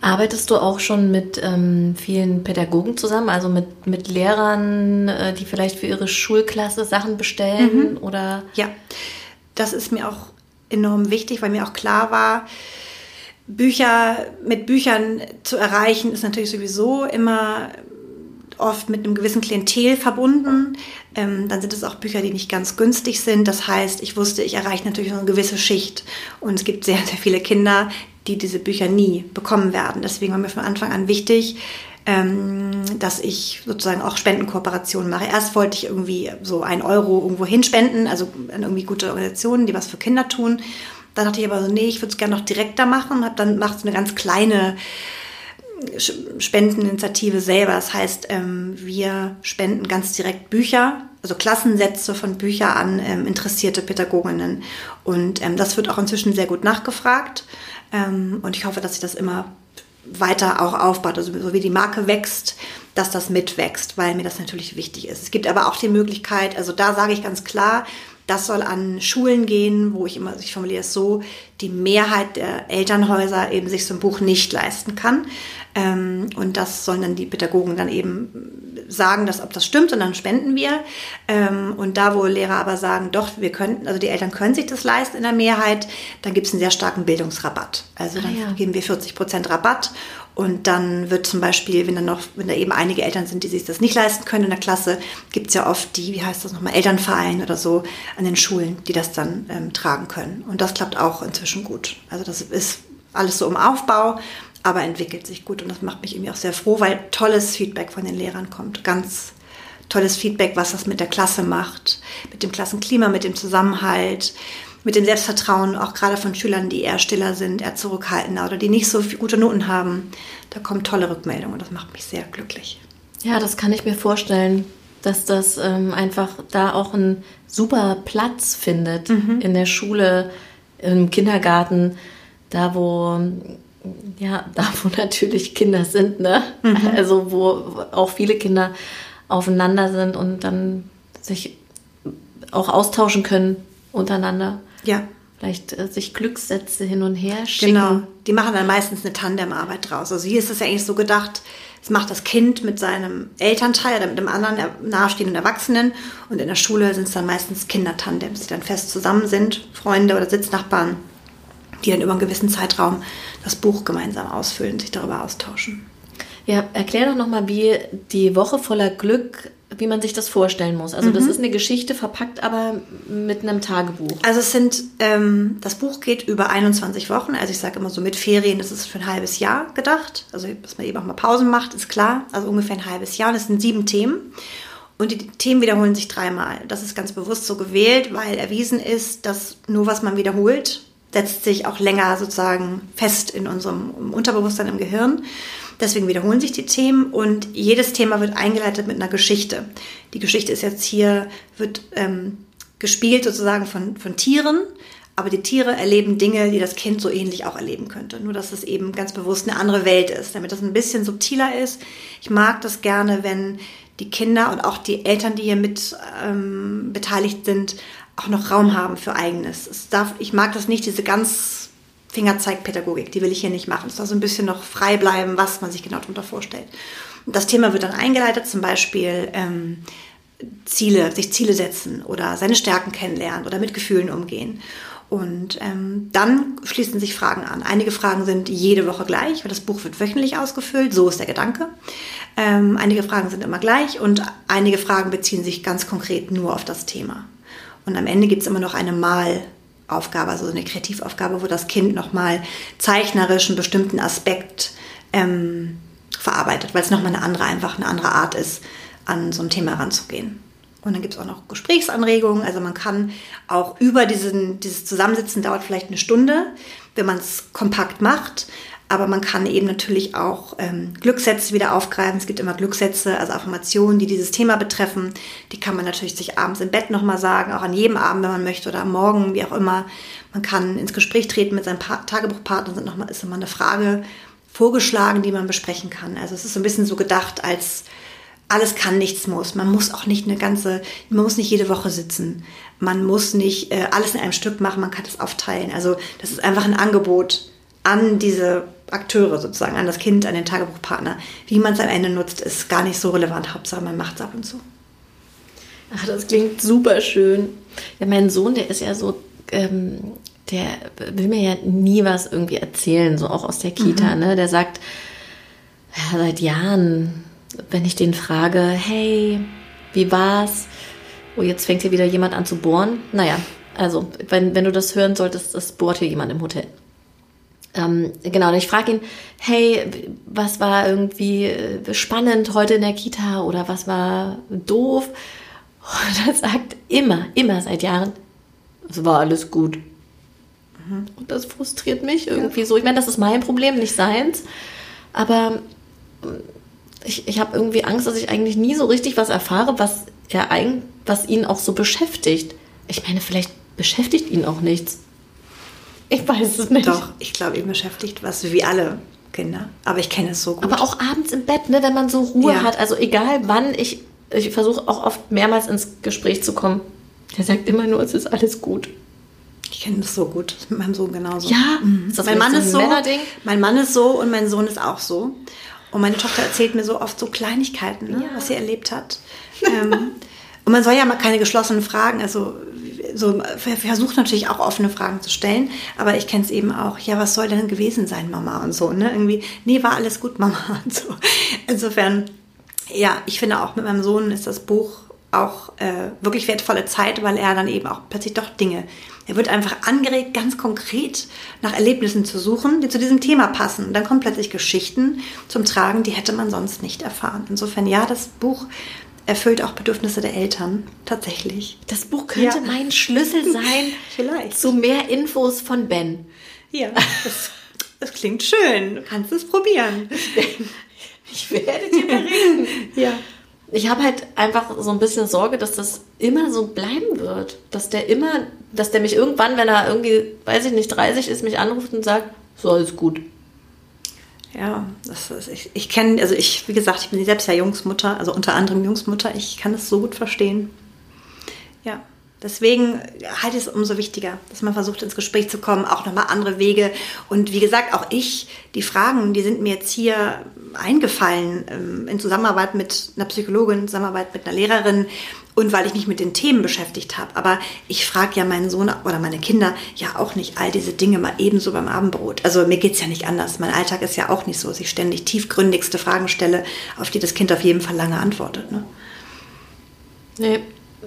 Arbeitest du auch schon mit ähm, vielen Pädagogen zusammen, also mit, mit Lehrern, äh, die vielleicht für ihre Schulklasse Sachen bestellen? Mhm. Oder? Ja, das ist mir auch enorm wichtig, weil mir auch klar war, Bücher mit Büchern zu erreichen, ist natürlich sowieso immer oft mit einem gewissen Klientel verbunden. Ähm, dann sind es auch Bücher, die nicht ganz günstig sind. Das heißt, ich wusste, ich erreiche natürlich eine gewisse Schicht. Und es gibt sehr, sehr viele Kinder, die diese Bücher nie bekommen werden. Deswegen war mir von Anfang an wichtig, ähm, dass ich sozusagen auch Spendenkooperationen mache. Erst wollte ich irgendwie so ein Euro irgendwo hinspenden, also an irgendwie gute Organisationen, die was für Kinder tun. Dann dachte ich aber so, nee, ich würde es gerne noch direkter machen und habe dann macht so eine ganz kleine Spendeninitiative selber. Das heißt, ähm, wir spenden ganz direkt Bücher, also Klassensätze von Büchern an ähm, interessierte Pädagoginnen. Und ähm, das wird auch inzwischen sehr gut nachgefragt. und ich hoffe, dass sich das immer weiter auch aufbaut, also so wie die Marke wächst, dass das mitwächst, weil mir das natürlich wichtig ist. Es gibt aber auch die Möglichkeit, also da sage ich ganz klar, das soll an Schulen gehen, wo ich immer, ich formuliere es so, die Mehrheit der Elternhäuser eben sich so ein Buch nicht leisten kann. Ähm, und das sollen dann die Pädagogen dann eben sagen, dass, ob das stimmt und dann spenden wir. Ähm, und da, wo Lehrer aber sagen, doch, wir könnten, also die Eltern können sich das leisten in der Mehrheit, dann gibt es einen sehr starken Bildungsrabatt. Also dann ah, ja. geben wir 40 Prozent Rabatt und dann wird zum Beispiel, wenn dann noch, wenn da eben einige Eltern sind, die sich das nicht leisten können in der Klasse, gibt es ja oft die, wie heißt das nochmal, Elternverein oder so an den Schulen, die das dann ähm, tragen können. Und das klappt auch inzwischen gut. Also das ist alles so im Aufbau aber entwickelt sich gut und das macht mich irgendwie auch sehr froh, weil tolles Feedback von den Lehrern kommt. Ganz tolles Feedback, was das mit der Klasse macht, mit dem Klassenklima, mit dem Zusammenhalt, mit dem Selbstvertrauen, auch gerade von Schülern, die eher stiller sind, eher zurückhaltender oder die nicht so gute Noten haben. Da kommen tolle Rückmeldungen und das macht mich sehr glücklich. Ja, das kann ich mir vorstellen, dass das ähm, einfach da auch einen super Platz findet mhm. in der Schule, im Kindergarten, da wo ja, da wo natürlich Kinder sind, ne? Mhm. Also wo auch viele Kinder aufeinander sind und dann sich auch austauschen können untereinander. Ja. Vielleicht äh, sich Glückssätze hin und her schicken. Genau. Die machen dann meistens eine Tandemarbeit draus. Also hier ist es ja eigentlich so gedacht, es macht das Kind mit seinem Elternteil oder mit einem anderen nahestehenden Erwachsenen und in der Schule sind es dann meistens Kindertandems, die dann fest zusammen sind, Freunde oder Sitznachbarn, die dann über einen gewissen Zeitraum das Buch gemeinsam ausfüllen, sich darüber austauschen. Ja, erklär doch nochmal, wie die Woche voller Glück wie man sich das vorstellen muss. Also mhm. das ist eine Geschichte verpackt, aber mit einem Tagebuch. Also es sind, ähm, das Buch geht über 21 Wochen. Also ich sage immer so mit Ferien, das ist für ein halbes Jahr gedacht. Also dass man eben auch mal Pausen macht, ist klar. Also ungefähr ein halbes Jahr. Und es sind sieben Themen. Und die Themen wiederholen sich dreimal. Das ist ganz bewusst so gewählt, weil erwiesen ist, dass nur was man wiederholt, setzt sich auch länger sozusagen fest in unserem Unterbewusstsein im Gehirn. Deswegen wiederholen sich die Themen und jedes Thema wird eingeleitet mit einer Geschichte. Die Geschichte ist jetzt hier, wird ähm, gespielt sozusagen von, von Tieren, aber die Tiere erleben Dinge, die das Kind so ähnlich auch erleben könnte. Nur, dass es eben ganz bewusst eine andere Welt ist, damit das ein bisschen subtiler ist. Ich mag das gerne, wenn die Kinder und auch die Eltern, die hier mit ähm, beteiligt sind, auch noch Raum haben für eigenes. Es darf, ich mag das nicht, diese ganz Fingerzeigpädagogik, die will ich hier nicht machen. Es soll so ein bisschen noch frei bleiben, was man sich genau darunter vorstellt. Und das Thema wird dann eingeleitet, zum Beispiel ähm, Ziele, sich Ziele setzen oder seine Stärken kennenlernen oder mit Gefühlen umgehen. Und ähm, dann schließen sich Fragen an. Einige Fragen sind jede Woche gleich, weil das Buch wird wöchentlich ausgefüllt. So ist der Gedanke. Ähm, einige Fragen sind immer gleich und einige Fragen beziehen sich ganz konkret nur auf das Thema. Und am Ende gibt es immer noch eine Mal- Aufgabe, also eine Kreativaufgabe, wo das Kind nochmal zeichnerisch einen bestimmten Aspekt ähm, verarbeitet, weil es nochmal eine andere, einfach eine andere Art ist, an so ein Thema ranzugehen. Und dann gibt es auch noch Gesprächsanregungen. Also man kann auch über diesen, dieses Zusammensitzen dauert vielleicht eine Stunde, wenn man es kompakt macht. Aber man kann eben natürlich auch ähm, Glückssätze wieder aufgreifen. Es gibt immer Glückssätze, also Affirmationen, die dieses Thema betreffen. Die kann man natürlich sich abends im Bett nochmal sagen, auch an jedem Abend, wenn man möchte, oder am Morgen, wie auch immer. Man kann ins Gespräch treten mit seinem pa Tagebuchpartner, sind noch mal, ist immer eine Frage vorgeschlagen, die man besprechen kann. Also es ist so ein bisschen so gedacht als alles kann, nichts muss. Man muss auch nicht eine ganze, man muss nicht jede Woche sitzen. Man muss nicht äh, alles in einem Stück machen, man kann das aufteilen. Also das ist einfach ein Angebot an diese Akteure sozusagen, an das Kind, an den Tagebuchpartner. Wie man es am Ende nutzt, ist gar nicht so relevant. Hauptsache, man macht es ab und zu. Ach, das klingt super schön. Ja, mein Sohn, der ist ja so, ähm, der will mir ja nie was irgendwie erzählen, so auch aus der Kita. Mhm. Ne? Der sagt, ja, seit Jahren, wenn ich den frage, hey, wie war's? Oh, jetzt fängt hier wieder jemand an zu bohren. Naja, also, wenn, wenn du das hören solltest, das bohrt hier jemand im Hotel. Ähm, genau, und ich frage ihn, hey, was war irgendwie äh, spannend heute in der Kita oder was war doof? Und er sagt immer, immer seit Jahren, es war alles gut. Mhm. Und das frustriert mich irgendwie ja. so. Ich meine, das ist mein Problem, nicht seins. Aber äh, ich, ich habe irgendwie Angst, dass ich eigentlich nie so richtig was erfahre, was er was ihn auch so beschäftigt. Ich meine, vielleicht beschäftigt ihn auch nichts. Ich weiß es nicht. Doch, ich glaube, ihn beschäftigt was wie alle Kinder. Aber ich kenne es so gut. Aber auch abends im Bett, ne, wenn man so Ruhe ja. hat. Also egal wann, ich, ich versuche auch oft mehrmals ins Gespräch zu kommen. Der sagt immer nur, es ist alles gut. Ich kenne das so gut. Das ist mit meinem Sohn genauso. Ja, mhm. ist mein Mann so ist so. Mein Mann ist so und mein Sohn ist auch so. Und meine Tochter erzählt mir so oft so Kleinigkeiten, ne, ja. was sie erlebt hat. ähm, [laughs] und man soll ja mal keine geschlossenen Fragen, also so versucht natürlich auch offene Fragen zu stellen, aber ich kenne es eben auch, ja, was soll denn gewesen sein, Mama und so, ne? Irgendwie, nee, war alles gut, [laughs] Mama und so. Insofern, ja, ich finde auch mit meinem Sohn ist das Buch auch äh, wirklich wertvolle Zeit, weil er dann eben auch plötzlich doch Dinge, er wird einfach angeregt, ganz konkret nach Erlebnissen zu suchen, die zu diesem Thema passen. Und dann kommen plötzlich Geschichten zum Tragen, die hätte man sonst nicht erfahren. Insofern, ja, das Buch erfüllt auch Bedürfnisse der Eltern. Tatsächlich. Das Buch könnte ja. mein Schlüssel [laughs] sein Vielleicht. zu mehr Infos von Ben. Ja, das, das klingt schön. Du kannst es probieren. Ich werde dir berichten. [laughs] ja. Ich habe halt einfach so ein bisschen Sorge, dass das immer so bleiben wird. Dass der immer, dass der mich irgendwann, wenn er irgendwie, weiß ich nicht, 30 ist, mich anruft und sagt, so alles gut. Ja, das ist, ich, ich kenne, also ich, wie gesagt, ich bin selbst ja Jungsmutter, also unter anderem Jungsmutter. Ich kann es so gut verstehen. Ja. Deswegen halte ich es umso wichtiger, dass man versucht, ins Gespräch zu kommen, auch nochmal andere Wege. Und wie gesagt, auch ich, die Fragen, die sind mir jetzt hier eingefallen ähm, in Zusammenarbeit mit einer Psychologin, in Zusammenarbeit mit einer Lehrerin und weil ich mich mit den Themen beschäftigt habe. Aber ich frage ja meinen Sohn oder meine Kinder ja auch nicht all diese Dinge mal ebenso beim Abendbrot. Also mir geht es ja nicht anders. Mein Alltag ist ja auch nicht so, dass ich ständig tiefgründigste Fragen stelle, auf die das Kind auf jeden Fall lange antwortet. Ne? Nee,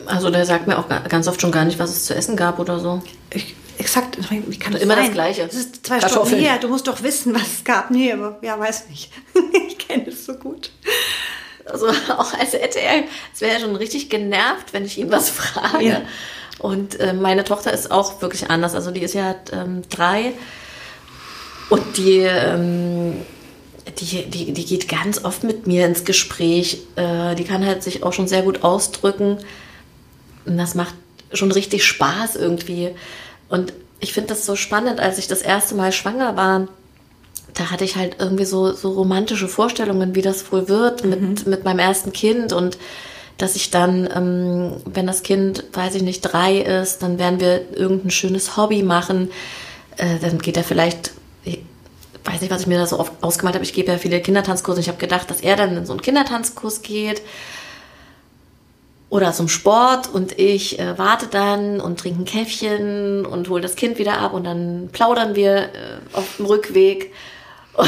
also der sagt mir auch ganz oft schon gar nicht, was es zu essen gab oder so. Ich, exakt. Wie kann das Immer sein? das Gleiche. Es ist zwei Stunden her. Du musst doch wissen, was es gab. Nee, aber ja, weiß nicht. [laughs] ich kenne es so gut. Also auch als hätte er, es wäre ja schon richtig genervt, wenn ich ihn was [laughs] frage. Ja. Und äh, meine Tochter ist auch wirklich anders. Also die ist ja ähm, drei und die, ähm, die, die, die geht ganz oft mit mir ins Gespräch. Äh, die kann halt sich auch schon sehr gut ausdrücken. Und das macht schon richtig Spaß irgendwie. Und ich finde das so spannend, als ich das erste Mal schwanger war. Da hatte ich halt irgendwie so, so romantische Vorstellungen, wie das wohl wird mit, mhm. mit meinem ersten Kind und dass ich dann, ähm, wenn das Kind, weiß ich nicht, drei ist, dann werden wir irgendein schönes Hobby machen. Äh, dann geht er vielleicht, ich weiß nicht, was ich mir da so oft ausgemalt habe. Ich gebe ja viele Kindertanzkurse. Ich habe gedacht, dass er dann in so einen Kindertanzkurs geht oder zum Sport und ich äh, warte dann und trinke ein Käffchen und hole das Kind wieder ab und dann plaudern wir äh, auf dem Rückweg. [laughs] Und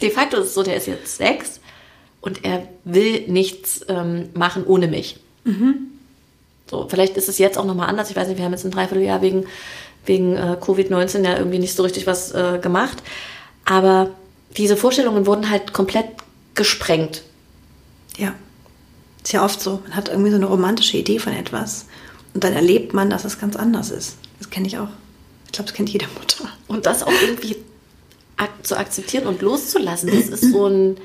de facto ist es so, der ist jetzt sechs und er will nichts ähm, machen ohne mich. Mhm. So, vielleicht ist es jetzt auch nochmal anders. Ich weiß nicht, wir haben jetzt ein Dreivierteljahr wegen, wegen äh, Covid-19 ja irgendwie nicht so richtig was äh, gemacht. Aber diese Vorstellungen wurden halt komplett gesprengt. Ja. Ist ja oft so. Man hat irgendwie so eine romantische Idee von etwas und dann erlebt man, dass es ganz anders ist. Das kenne ich auch. Ich glaube, das kennt jede Mutter. Und das auch irgendwie zu akzeptieren und loszulassen, das ist so ein.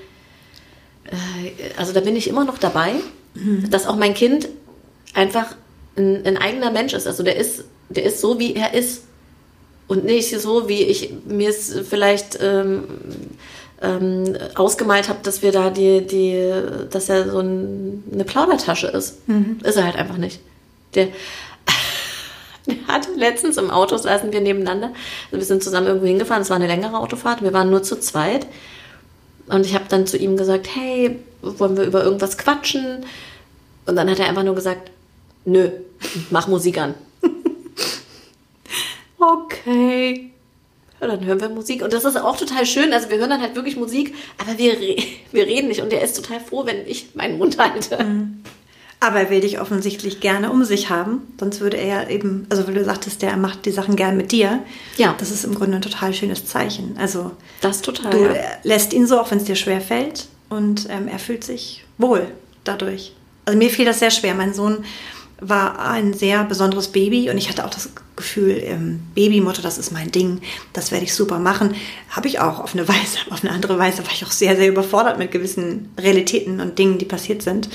Äh, also da bin ich immer noch dabei, mhm. dass auch mein Kind einfach ein, ein, eigener Mensch ist. Also der ist, der ist so, wie er ist. Und nicht so, wie ich mir es vielleicht ähm, ähm, ausgemalt habe, dass wir da die, die, dass er so ein, eine Plaudertasche ist. Mhm. Ist er halt einfach nicht. Der, [laughs] der hatte letztens im Auto saßen wir nebeneinander. Also wir sind zusammen irgendwo hingefahren. Es war eine längere Autofahrt. Wir waren nur zu zweit. Und ich habe dann zu ihm gesagt, hey, wollen wir über irgendwas quatschen? Und dann hat er einfach nur gesagt, nö, mach Musik an. [laughs] okay. Ja, dann hören wir Musik. Und das ist auch total schön. Also wir hören dann halt wirklich Musik, aber wir, re [laughs] wir reden nicht. Und er ist total froh, wenn ich meinen Mund halte. Mhm. Aber er will dich offensichtlich gerne um sich haben. Sonst würde er ja eben, also weil du sagtest, der macht die Sachen gern mit dir. Ja. Das ist im Grunde ein total schönes Zeichen. Also das total. Du ja. lässt ihn so, auch wenn es dir schwer fällt. Und ähm, er fühlt sich wohl dadurch. Also mir fiel das sehr schwer. Mein Sohn war ein sehr besonderes Baby und ich hatte auch das Gefühl, ähm, Babymutter, das ist mein Ding, das werde ich super machen. Habe ich auch auf eine Weise, [laughs] auf eine andere Weise war ich auch sehr, sehr überfordert mit gewissen Realitäten und Dingen, die passiert sind.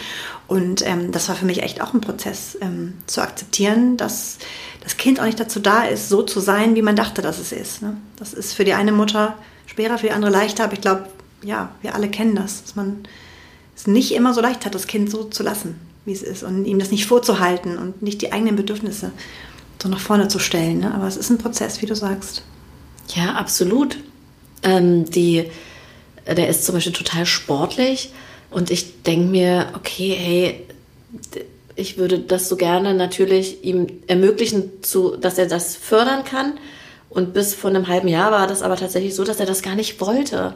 Und ähm, das war für mich echt auch ein Prozess, ähm, zu akzeptieren, dass das Kind auch nicht dazu da ist, so zu sein, wie man dachte, dass es ist. Ne? Das ist für die eine Mutter schwerer, für die andere leichter, aber ich glaube, ja, wir alle kennen das, dass man es nicht immer so leicht hat, das Kind so zu lassen wie es ist und ihm das nicht vorzuhalten und nicht die eigenen Bedürfnisse so nach vorne zu stellen. Ne? Aber es ist ein Prozess, wie du sagst. Ja, absolut. Ähm, die, der ist zum Beispiel total sportlich und ich denke mir, okay, hey, ich würde das so gerne natürlich ihm ermöglichen, zu, dass er das fördern kann. Und bis vor einem halben Jahr war das aber tatsächlich so, dass er das gar nicht wollte.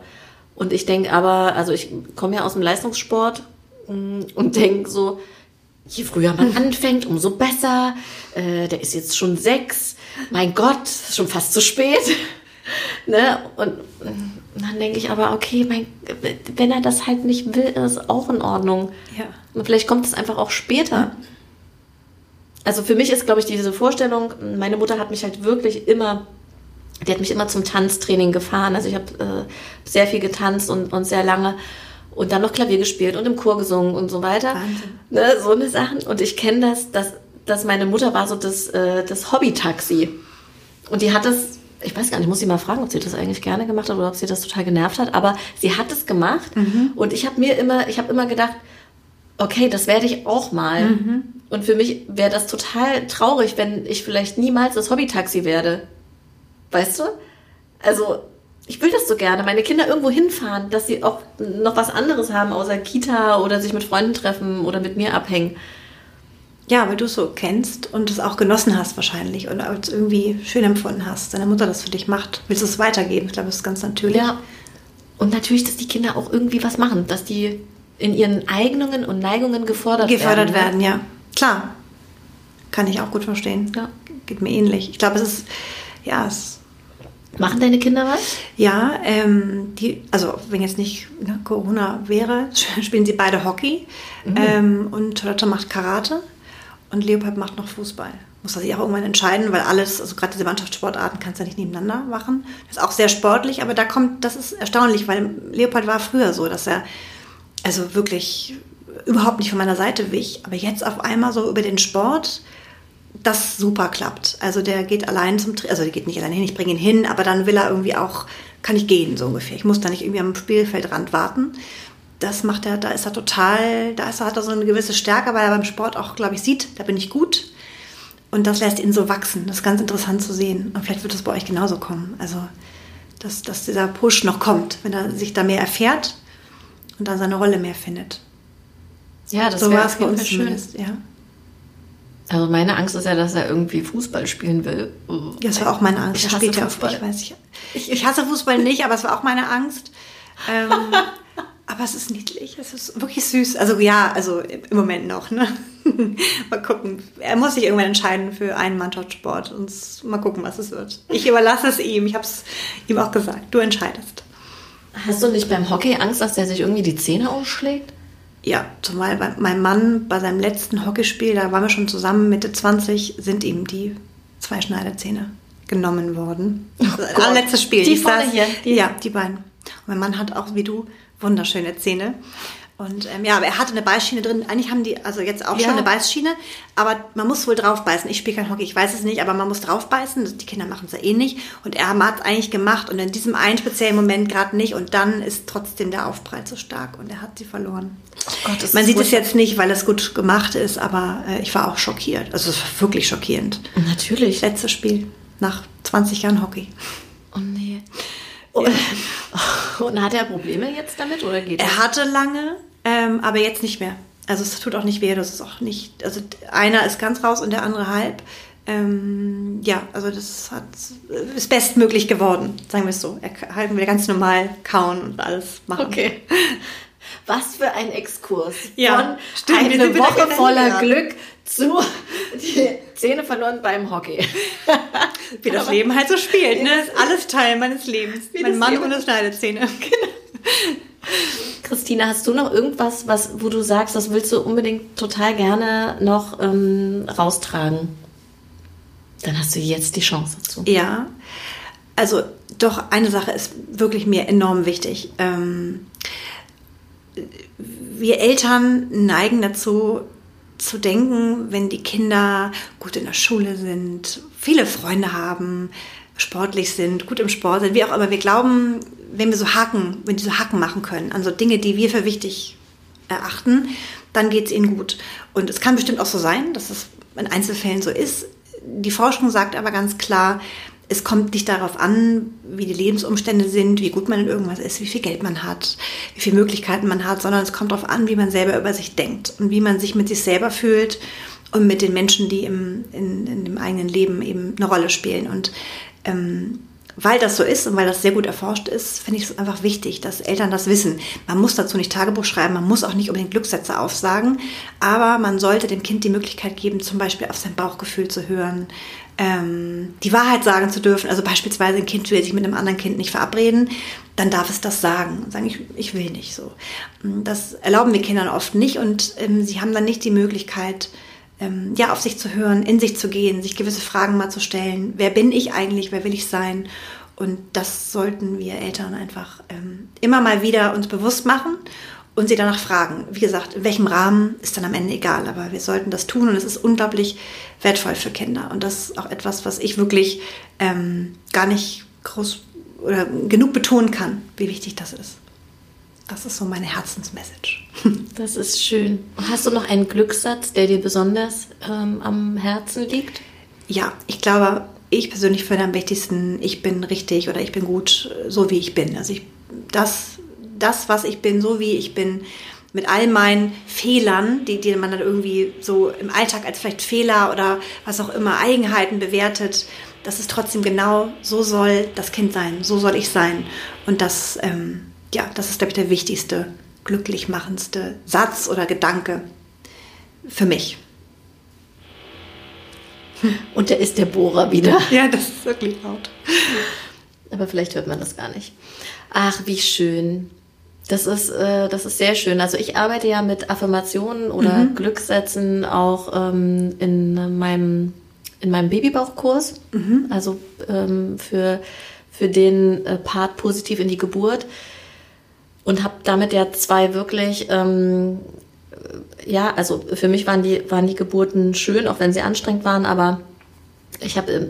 Und ich denke aber, also ich komme ja aus dem Leistungssport und denke so, je früher man anfängt, umso besser. Äh, der ist jetzt schon sechs. Mein Gott, schon fast zu spät. [laughs] ne? Und dann denke ich aber, okay, mein, wenn er das halt nicht will, ist auch in Ordnung. Ja. Und vielleicht kommt es einfach auch später. Also für mich ist, glaube ich, diese Vorstellung, meine Mutter hat mich halt wirklich immer, die hat mich immer zum Tanztraining gefahren. Also ich habe äh, sehr viel getanzt und, und sehr lange und dann noch Klavier gespielt und im Chor gesungen und so weiter. Wahnsinn. Ne, so eine Sachen. Und ich kenne das, dass, dass meine Mutter war so das, äh, das Hobby-Taxi. Und die hat es ich weiß gar nicht, ich muss sie mal fragen, ob sie das eigentlich gerne gemacht hat oder ob sie das total genervt hat, aber sie hat es gemacht mhm. und ich habe mir immer, ich habe immer gedacht, okay, das werde ich auch mal. Mhm. Und für mich wäre das total traurig, wenn ich vielleicht niemals das Hobbytaxi werde. Weißt du? Also, ich will das so gerne. Meine Kinder irgendwo hinfahren, dass sie auch noch was anderes haben, außer Kita oder sich mit Freunden treffen oder mit mir abhängen. Ja, weil du es so kennst und es auch genossen hast wahrscheinlich und es irgendwie schön empfunden hast. Deine Mutter das für dich macht. Willst du es weitergeben? Ich glaube, das ist ganz natürlich. Ja. Und natürlich, dass die Kinder auch irgendwie was machen, dass die in ihren Eignungen und Neigungen gefordert, gefördert werden. Gefördert werden, ja. Klar. Kann ich auch gut verstehen. Ja. Geht mir ähnlich. Ich glaube, es ist, ja, es. Machen deine Kinder was? Ja, ähm, die, also wenn jetzt nicht ne, Corona wäre, [laughs] spielen sie beide Hockey. Mhm. Ähm, und Charlotte macht Karate und Leopold macht noch Fußball. Muss er sich auch irgendwann entscheiden, weil alles, also gerade diese Mannschaftssportarten kannst du ja nicht nebeneinander machen. Das ist auch sehr sportlich, aber da kommt, das ist erstaunlich, weil Leopold war früher so, dass er also wirklich überhaupt nicht von meiner Seite wich, aber jetzt auf einmal so über den Sport, das super klappt. Also der geht allein zum, also der geht nicht allein hin, ich bringe ihn hin, aber dann will er irgendwie auch, kann ich gehen, so ungefähr. Ich muss da nicht irgendwie am Spielfeldrand warten. Das macht er, da ist er total, da ist er, hat er so eine gewisse Stärke, weil er beim Sport auch, glaube ich, sieht, da bin ich gut. Und das lässt ihn so wachsen. Das ist ganz interessant zu sehen. Und vielleicht wird es bei euch genauso kommen. Also, dass, dass dieser Push noch kommt, wenn er sich da mehr erfährt und dann seine Rolle mehr findet. Ja, das so bei uns schön. ja. Also meine Angst ist ja, dass er irgendwie Fußball spielen will. Ja, das war auch meine Angst. Ich hasse Fußball. ich, weiß, ich, ich, hasse Fußball nicht, aber es war auch meine Angst. Ähm, [laughs] aber es ist niedlich, es ist wirklich süß. Also ja, also im Moment noch. Ne? [laughs] mal gucken. Er muss sich irgendwann entscheiden für einen Mannschaftssport und mal gucken, was es wird. Ich überlasse es ihm. Ich habe es ihm auch gesagt. Du entscheidest. Hast du nicht beim Hockey Angst, dass der sich irgendwie die Zähne ausschlägt? Ja, zumal bei, mein Mann bei seinem letzten Hockeyspiel, da waren wir schon zusammen, Mitte 20, sind ihm die zwei Schneiderzähne genommen worden. Oh das letztes Spiel. Die vorne hier? Die ja, die beiden. Und mein Mann hat auch, wie du, wunderschöne Zähne. Und ähm, ja, aber er hatte eine Beißschiene drin. Eigentlich haben die also jetzt auch ja. schon eine Beißschiene, aber man muss wohl drauf beißen. Ich spiele kein Hockey, ich weiß es nicht, aber man muss drauf beißen. Die Kinder machen es ja eh nicht. Und er hat es eigentlich gemacht und in diesem einen speziellen Moment gerade nicht. Und dann ist trotzdem der Aufprall zu stark und er hat sie verloren. Oh Gott, man sieht es jetzt nicht, weil es gut gemacht ist, aber äh, ich war auch schockiert. Also es war wirklich schockierend. Natürlich. Letztes Spiel nach 20 Jahren Hockey. Oh nee. Und, [laughs] und, hat er Probleme jetzt damit oder geht Er hatte lange, ähm, aber jetzt nicht mehr. Also es tut auch nicht weh, das ist auch nicht, also einer ist ganz raus und der andere halb. Ähm, ja, also das hat, ist bestmöglich geworden, sagen wir es so. Er kann wieder ganz normal kauen und alles machen. Okay. [laughs] Was für ein Exkurs. Ja, Von stimmt, eine Woche voller Glück zu die Zähne verloren beim Hockey. [laughs] Wie das Leben halt so spielt, ne? Das ist alles Teil meines Lebens. Wie mein Mann Leben. ohne Schneidezähne. [laughs] Genau. Christina, hast du noch irgendwas, was, wo du sagst, das willst du unbedingt total gerne noch ähm, raustragen? Dann hast du jetzt die Chance dazu. Ja, also doch eine Sache ist wirklich mir enorm wichtig. Ähm, wir Eltern neigen dazu, zu denken, wenn die Kinder gut in der Schule sind, viele Freunde haben, sportlich sind, gut im Sport sind, wie auch immer. Wir glauben, wenn wir so Haken, wenn die so Haken machen können, an so Dinge, die wir für wichtig erachten, dann geht es ihnen gut. Und es kann bestimmt auch so sein, dass es in Einzelfällen so ist. Die Forschung sagt aber ganz klar, es kommt nicht darauf an, wie die Lebensumstände sind, wie gut man in irgendwas ist, wie viel Geld man hat, wie viele Möglichkeiten man hat, sondern es kommt darauf an, wie man selber über sich denkt und wie man sich mit sich selber fühlt und mit den Menschen, die im, in, in dem eigenen Leben eben eine Rolle spielen. Und ähm, weil das so ist und weil das sehr gut erforscht ist, finde ich es einfach wichtig, dass Eltern das wissen. Man muss dazu nicht Tagebuch schreiben, man muss auch nicht unbedingt Glückssätze aufsagen, aber man sollte dem Kind die Möglichkeit geben, zum Beispiel auf sein Bauchgefühl zu hören, ähm, die Wahrheit sagen zu dürfen. Also beispielsweise ein Kind will sich mit einem anderen Kind nicht verabreden, dann darf es das sagen und sagen, ich, ich will nicht so. Das erlauben wir Kindern oft nicht und ähm, sie haben dann nicht die Möglichkeit, ähm, ja, auf sich zu hören, in sich zu gehen, sich gewisse Fragen mal zu stellen. Wer bin ich eigentlich? Wer will ich sein? Und das sollten wir Eltern einfach ähm, immer mal wieder uns bewusst machen und sie danach fragen. Wie gesagt, in welchem Rahmen ist dann am Ende egal, aber wir sollten das tun und es ist unglaublich wertvoll für Kinder. Und das ist auch etwas, was ich wirklich ähm, gar nicht groß oder genug betonen kann, wie wichtig das ist. Das ist so meine Herzensmessage. [laughs] Das ist schön. Hast du noch einen Glückssatz, der dir besonders ähm, am Herzen liegt? Ja, ich glaube, ich persönlich finde am wichtigsten, ich bin richtig oder ich bin gut, so wie ich bin. Also ich, das das, was ich bin, so wie ich bin, mit all meinen Fehlern, die, die man dann irgendwie so im Alltag als vielleicht Fehler oder was auch immer, Eigenheiten bewertet, dass es trotzdem genau so soll das Kind sein, so soll ich sein. Und das, ähm, ja, das ist, glaube ich, der wichtigste, glücklich machendste Satz oder Gedanke für mich. Und der ist der Bohrer wieder. [laughs] Ja, das ist wirklich laut. Aber vielleicht hört man das gar nicht. Ach, wie schön. Das ist, äh, das ist sehr schön. Also ich arbeite ja mit Affirmationen oder mhm. Glückssätzen auch ähm, in meinem in meinem Babybauchkurs. Mhm. Also ähm, für für den äh, Part positiv in die Geburt und habe damit ja zwei wirklich ähm, ja also für mich waren die waren die Geburten schön, auch wenn sie anstrengend waren, aber ich habe äh,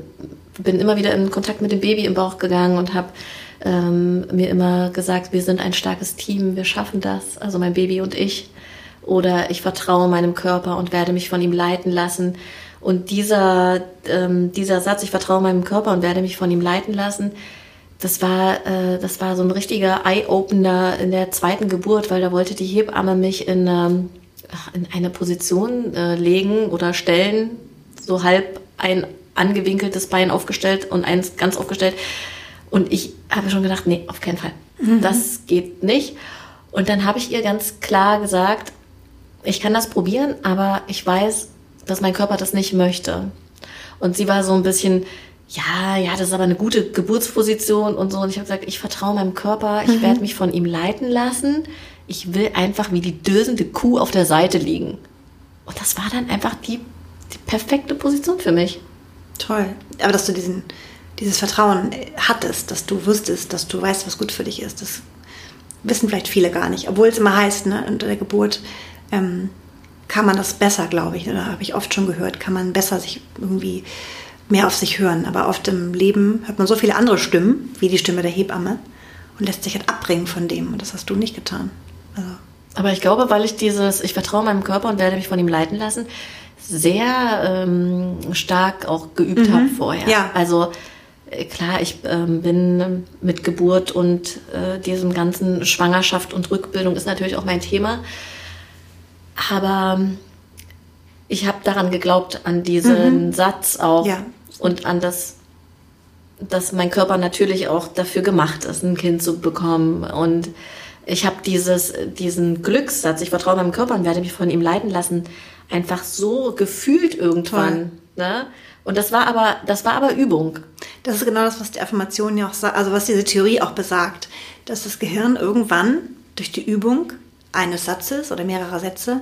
bin immer wieder in Kontakt mit dem Baby im Bauch gegangen und habe ähm, mir immer gesagt, wir sind ein starkes Team, wir schaffen das, also mein Baby und ich. Oder ich vertraue meinem Körper und werde mich von ihm leiten lassen. Und dieser, ähm, dieser Satz, ich vertraue meinem Körper und werde mich von ihm leiten lassen, das war, äh, das war so ein richtiger Eye-Opener in der zweiten Geburt, weil da wollte die Hebamme mich in, ähm, in eine Position äh, legen oder stellen, so halb ein angewinkeltes Bein aufgestellt und eins ganz aufgestellt, und ich habe schon gedacht, nee, auf keinen Fall. Mhm. Das geht nicht. Und dann habe ich ihr ganz klar gesagt, ich kann das probieren, aber ich weiß, dass mein Körper das nicht möchte. Und sie war so ein bisschen, ja, ja, das ist aber eine gute Geburtsposition und so. Und ich habe gesagt, ich vertraue meinem Körper, ich mhm. werde mich von ihm leiten lassen. Ich will einfach wie die dösende Kuh auf der Seite liegen. Und das war dann einfach die, die perfekte Position für mich. Toll. Aber dass du diesen, dieses Vertrauen hattest, dass du wusstest, dass du weißt, was gut für dich ist. Das wissen vielleicht viele gar nicht. Obwohl es immer heißt, ne, unter der Geburt ähm, kann man das besser, glaube ich, oder habe ich oft schon gehört, kann man besser sich irgendwie mehr auf sich hören. Aber oft im Leben hört man so viele andere Stimmen, wie die Stimme der Hebamme, und lässt sich halt abbringen von dem. Und das hast du nicht getan. Also. Aber ich glaube, weil ich dieses, ich vertraue meinem Körper und werde mich von ihm leiten lassen, sehr ähm, stark auch geübt mhm. habe vorher. Ja. Also klar, ich ähm, bin mit Geburt und äh, diesem ganzen Schwangerschaft und Rückbildung ist natürlich auch mein Thema. Aber ähm, ich habe daran geglaubt, an diesen mhm. Satz auch ja. und an das, dass mein Körper natürlich auch dafür gemacht ist, ein Kind zu bekommen. Und ich habe dieses, diesen Glückssatz, ich vertraue meinem Körper und werde mich von ihm leiten lassen, einfach so gefühlt irgendwann. Ne? Und das war aber, das war aber Übung. Das ist genau das, was die Affirmation ja auch sagt, also was diese Theorie auch besagt, dass das Gehirn irgendwann durch die Übung eines Satzes oder mehrerer Sätze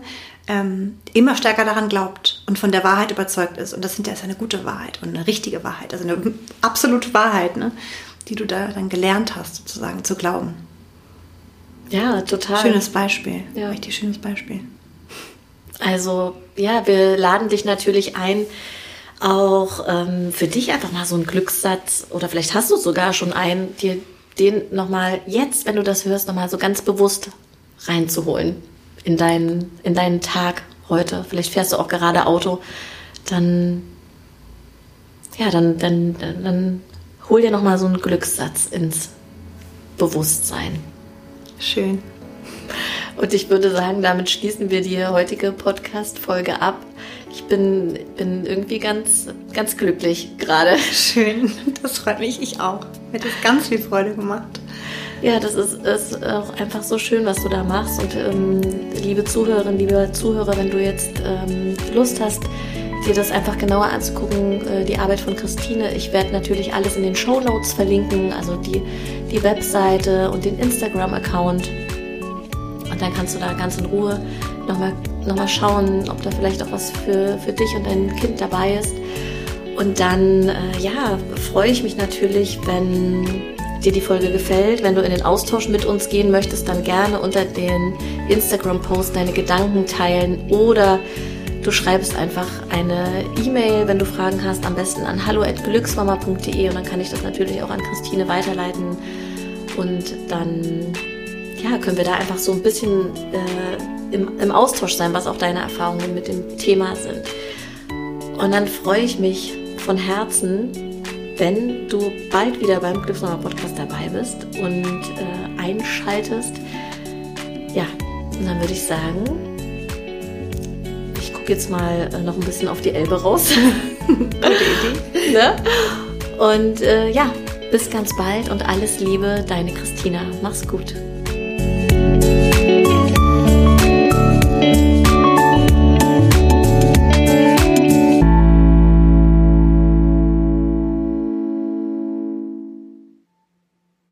ähm, immer stärker daran glaubt und von der Wahrheit überzeugt ist. Und das hinterher ist eine gute Wahrheit und eine richtige Wahrheit, also eine absolute Wahrheit, ne, die du da dann gelernt hast, sozusagen zu glauben. Ja, total. Schönes Beispiel. Ja. Richtig schönes Beispiel. Also, ja, wir laden dich natürlich ein, auch ähm, für dich einfach mal so einen Glückssatz oder vielleicht hast du sogar schon einen, dir den nochmal jetzt, wenn du das hörst, nochmal so ganz bewusst reinzuholen in deinen, in deinen Tag heute. Vielleicht fährst du auch gerade Auto, dann, ja, dann, dann, dann, dann hol dir nochmal so einen Glückssatz ins Bewusstsein. Schön. Und ich würde sagen, damit schließen wir die heutige Podcast-Folge ab. Ich bin, bin irgendwie ganz, ganz glücklich gerade. Schön, das freut mich. Ich auch. Mir hat es ganz viel Freude gemacht. Ja, das ist, ist auch einfach so schön, was du da machst. Und ähm, liebe Zuhörerinnen, liebe Zuhörer, wenn du jetzt ähm, Lust hast, dir das einfach genauer anzugucken, äh, die Arbeit von Christine. Ich werde natürlich alles in den Show Notes verlinken, also die, die Webseite und den Instagram-Account. Und dann kannst du da ganz in Ruhe nochmal noch mal schauen, ob da vielleicht auch was für, für dich und dein Kind dabei ist. Und dann, äh, ja, freue ich mich natürlich, wenn dir die Folge gefällt. Wenn du in den Austausch mit uns gehen möchtest, dann gerne unter den Instagram-Post deine Gedanken teilen oder du schreibst einfach eine E-Mail, wenn du Fragen hast, am besten an hallo@glücksmama.de und dann kann ich das natürlich auch an Christine weiterleiten und dann ja, können wir da einfach so ein bisschen äh, im, im Austausch sein, was auch deine Erfahrungen mit dem Thema sind. Und dann freue ich mich von Herzen, wenn du bald wieder beim Glücksnummer Podcast dabei bist und äh, einschaltest. Ja, und dann würde ich sagen, gucke jetzt mal äh, noch ein bisschen auf die Elbe raus. [laughs] Gute Idee. [laughs] Ne? Und äh, ja, bis ganz bald und alles Liebe, deine Christina. Mach's gut.